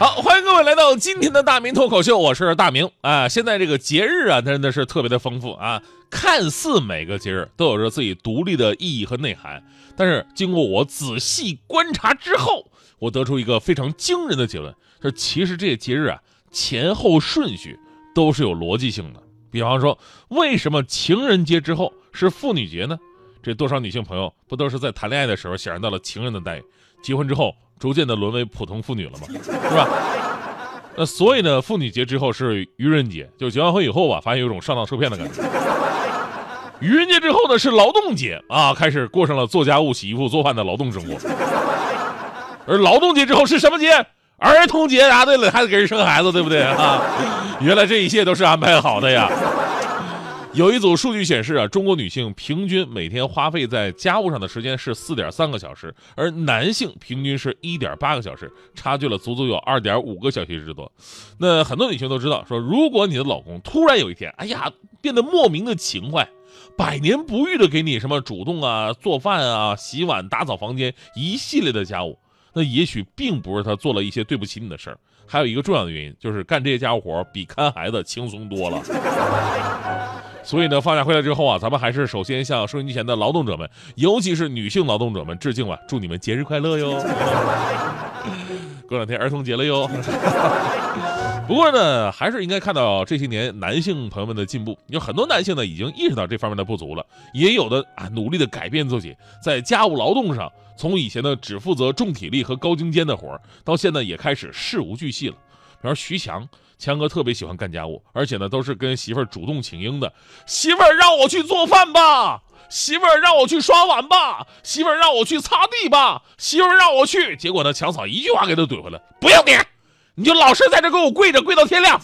好，欢迎各位来到今天的大明脱口秀，我是大明啊。现在这个节日啊，真的是特别的丰富啊。看似每个节日都有着自己独立的意义和内涵，但是经过我仔细观察之后，我得出一个非常惊人的结论：说其实这些节日啊，前后顺序都是有逻辑性的。比方说，为什么情人节之后是妇女节呢？这多少女性朋友不都是在谈恋爱的时候享受到了情人的待遇，结婚之后？逐渐的沦为普通妇女了嘛，是吧？那所以呢，妇女节之后是愚人节，就结完婚以后吧，发现有种上当受骗的感觉。愚人节之后呢是劳动节啊，开始过上了做家务、洗衣服、做饭的劳动生活。而劳动节之后是什么节？儿童节答对了，还得给人生孩子，对不对啊？原来这一切都是安排好的呀。有一组数据显示啊，中国女性平均每天花费在家务上的时间是四点三个小时，而男性平均是一点八个小时，差距了足足有二点五个小时之多。那很多女性都知道，说如果你的老公突然有一天，哎呀，变得莫名的勤快，百年不遇的给你什么主动啊、做饭啊、洗碗、打扫房间一系列的家务，那也许并不是他做了一些对不起你的事儿，还有一个重要的原因就是干这些家务活比看孩子轻松多了。所以呢，放假回来之后啊，咱们还是首先向收音机前的劳动者们，尤其是女性劳动者们致敬吧，祝你们节日快乐哟！过两天儿童节了哟。不过呢，还是应该看到这些年男性朋友们的进步，有很多男性呢已经意识到这方面的不足了，也有的啊努力的改变自己，在家务劳动上，从以前的只负责重体力和高精尖的活儿，到现在也开始事无巨细了。比如徐强。强哥特别喜欢干家务，而且呢都是跟媳妇儿主动请缨的。媳妇儿让我去做饭吧，媳妇儿让我去刷碗吧，媳妇儿让我去擦地吧，媳妇儿让我去。结果呢，强嫂一句话给他怼回来：不用你，你就老实在这给我跪着，跪到天亮，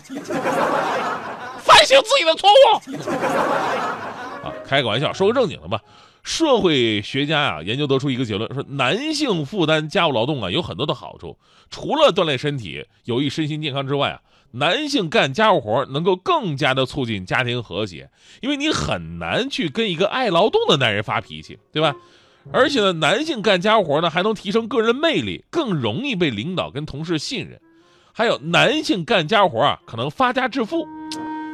反省自己的错误。啊，开个玩笑，说个正经的吧。社会学家呀研究得出一个结论，说男性负担家务劳动啊有很多的好处，除了锻炼身体、有益身心健康之外啊。男性干家务活能够更加的促进家庭和谐，因为你很难去跟一个爱劳动的男人发脾气，对吧？而且呢，男性干家务活呢还能提升个人魅力，更容易被领导跟同事信任。还有男性干家务活啊，可能发家致富。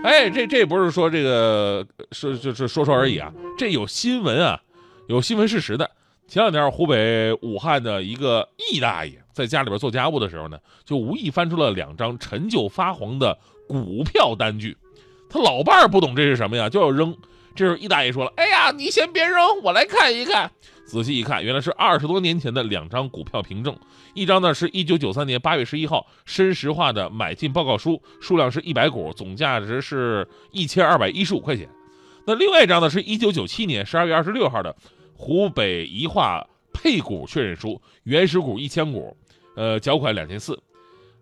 哎，这这不是说这个说就是说说而已啊，这有新闻啊，有新闻事实的。前两天，湖北武汉的一个易大爷在家里边做家务的时候呢，就无意翻出了两张陈旧发黄的股票单据。他老伴儿不懂这是什么呀，就要扔。这时候易大爷说了：“哎呀，你先别扔，我来看一看。”仔细一看，原来是二十多年前的两张股票凭证。一张呢是一九九三年八月十一号深石化的买进报告书，数量是一百股，总价值是一千二百一十五块钱。那另外一张呢是一九九七年十二月二十六号的。湖北宜化配股确认书，原始股一千股，呃，缴款两千四。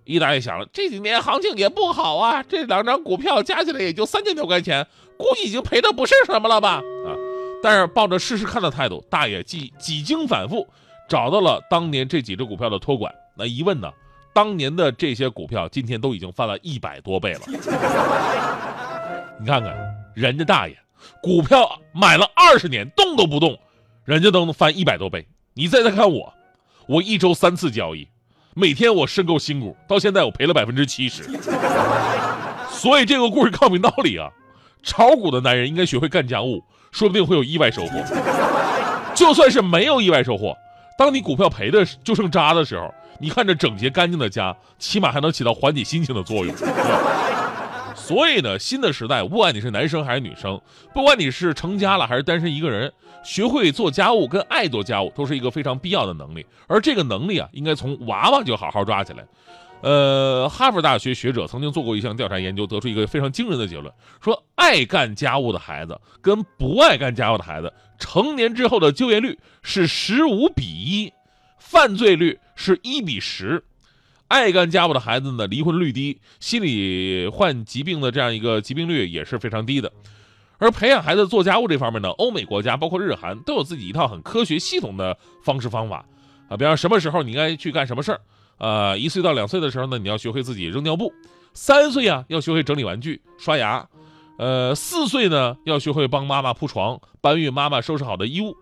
一大爷想了，这几年行情也不好啊，这两张股票加起来也就三千多块钱，估计已经赔的不是什么了吧？啊！但是抱着试试看的态度，大爷几几经反复，找到了当年这几只股票的托管。那一问呢，当年的这些股票今天都已经翻了一百多倍了。你看看人家大爷，股票买了二十年，动都不动。人家都能翻一百多倍，你再再看我，我一周三次交易，每天我申购新股，到现在我赔了百分之七十。所以这个故事告明道理啊，炒股的男人应该学会干家务，说不定会有意外收获。就算是没有意外收获，当你股票赔的就剩渣的时候，你看着整洁干净的家，起码还能起到缓解心情的作用。所以呢，新的时代，不管你是男生还是女生，不管你是成家了还是单身一个人，学会做家务跟爱做家务都是一个非常必要的能力。而这个能力啊，应该从娃娃就好好抓起来。呃，哈佛大学学者曾经做过一项调查研究，得出一个非常惊人的结论：说爱干家务的孩子跟不爱干家务的孩子，成年之后的就业率是十五比一，犯罪率是一比十。爱干家务的孩子呢，离婚率低，心理患疾病的这样一个疾病率也是非常低的。而培养孩子做家务这方面呢，欧美国家包括日韩都有自己一套很科学系统的方式方法啊，比方什么时候你应该去干什么事儿，呃，一岁到两岁的时候呢，你要学会自己扔尿布；三岁啊，要学会整理玩具、刷牙；呃，四岁呢，要学会帮妈妈铺床、搬运妈妈收拾好的衣物；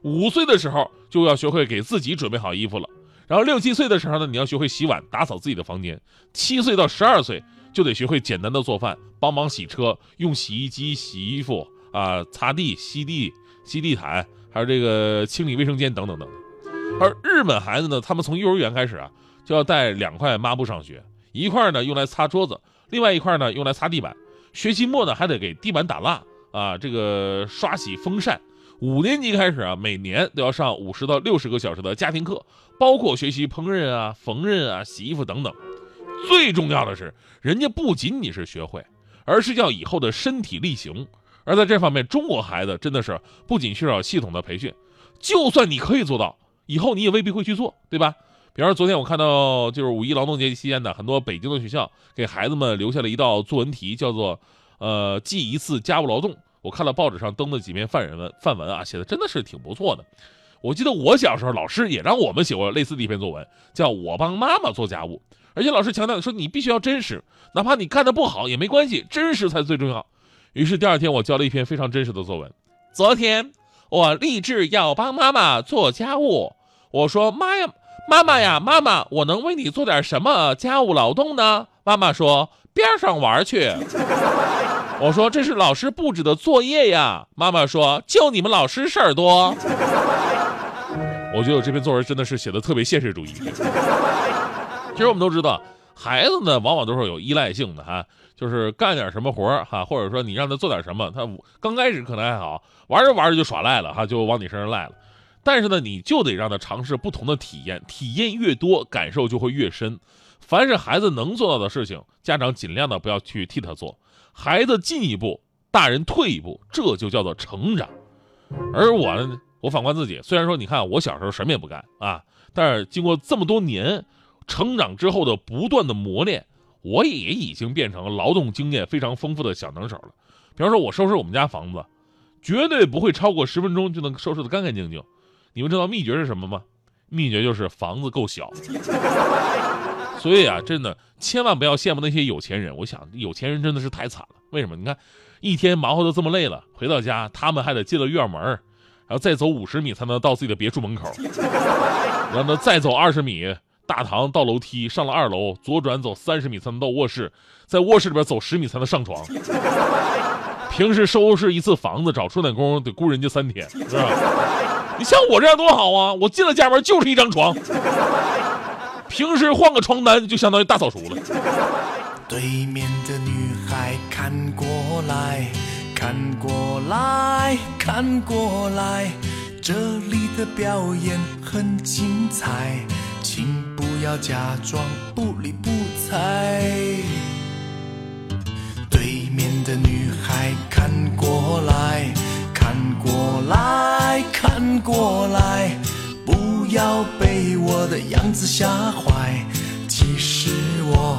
五岁的时候就要学会给自己准备好衣服了。然后六七岁的时候呢，你要学会洗碗、打扫自己的房间；七岁到十二岁就得学会简单的做饭，帮忙洗车、用洗衣机洗衣服啊、擦地、吸地、吸地毯，还有这个清理卫生间等等等。而日本孩子呢，他们从幼儿园开始啊，就要带两块抹布上学，一块呢用来擦桌子，另外一块呢用来擦地板。学期末呢还得给地板打蜡啊，这个刷洗风扇。五年级开始啊，每年都要上五十到六十个小时的家庭课，包括学习烹饪啊、缝纫啊、洗衣服等等。最重要的是，人家不仅仅是学会，而是要以后的身体力行。而在这方面，中国孩子真的是不仅缺少系统的培训，就算你可以做到，以后你也未必会去做，对吧？比方说，昨天我看到就是五一劳动节期间的很多北京的学校给孩子们留下了一道作文题，叫做“呃记一次家务劳动”。我看了报纸上登的几篇范文，范文啊，写的真的是挺不错的。我记得我小时候，老师也让我们写过类似的一篇作文，叫我帮妈妈做家务。而且老师强调说，你必须要真实，哪怕你干的不好也没关系，真实才最重要。于是第二天，我交了一篇非常真实的作文。昨天我立志要帮妈妈做家务。我说：“妈呀，妈妈呀，妈妈，我能为你做点什么家务劳动呢？”妈妈说：“边上玩去。”我说：“这是老师布置的作业呀。”妈妈说：“就你们老师事儿多。”我觉得我这篇作文真的是写的特别现实主义。其实我们都知道，孩子呢往往都是有依赖性的哈，就是干点什么活儿哈，或者说你让他做点什么，他刚开始可能还好，玩着玩着就耍赖了哈，就往你身上赖了。但是呢，你就得让他尝试不同的体验，体验越多，感受就会越深。凡是孩子能做到的事情，家长尽量的不要去替他做。孩子进一步，大人退一步，这就叫做成长。而我呢，我反观自己，虽然说你看我小时候什么也不干啊，但是经过这么多年成长之后的不断的磨练，我也已经变成劳动经验非常丰富的小能手了。比方说，我收拾我们家房子，绝对不会超过十分钟就能收拾得干干净净。你们知道秘诀是什么吗？秘诀就是房子够小。所以啊，真的千万不要羡慕那些有钱人。我想，有钱人真的是太惨了。为什么？你看，一天忙活的这么累了，回到家他们还得进了院门，然后再走五十米才能到自己的别墅门口，然后再走二十米，大堂到楼梯，上了二楼，左转走三十米才能到卧室，在卧室里边走十米才能上床。平时收拾一次房子，找钟点工得雇人家三天，是吧？你像我这样多好啊！我进了家门就是一张床。平时换个床单就相当于大扫除了。对面的女孩看过来，看过来，看过来，这里的表演很精彩，请不要假装不理不睬。对面的女孩看过来，看过来，看过来。不要被我的样子吓坏，其实我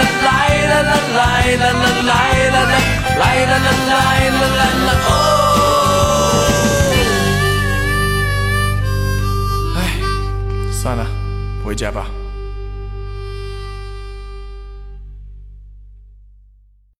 来来来来来来来来来来来。哦。哎，算了，回家吧。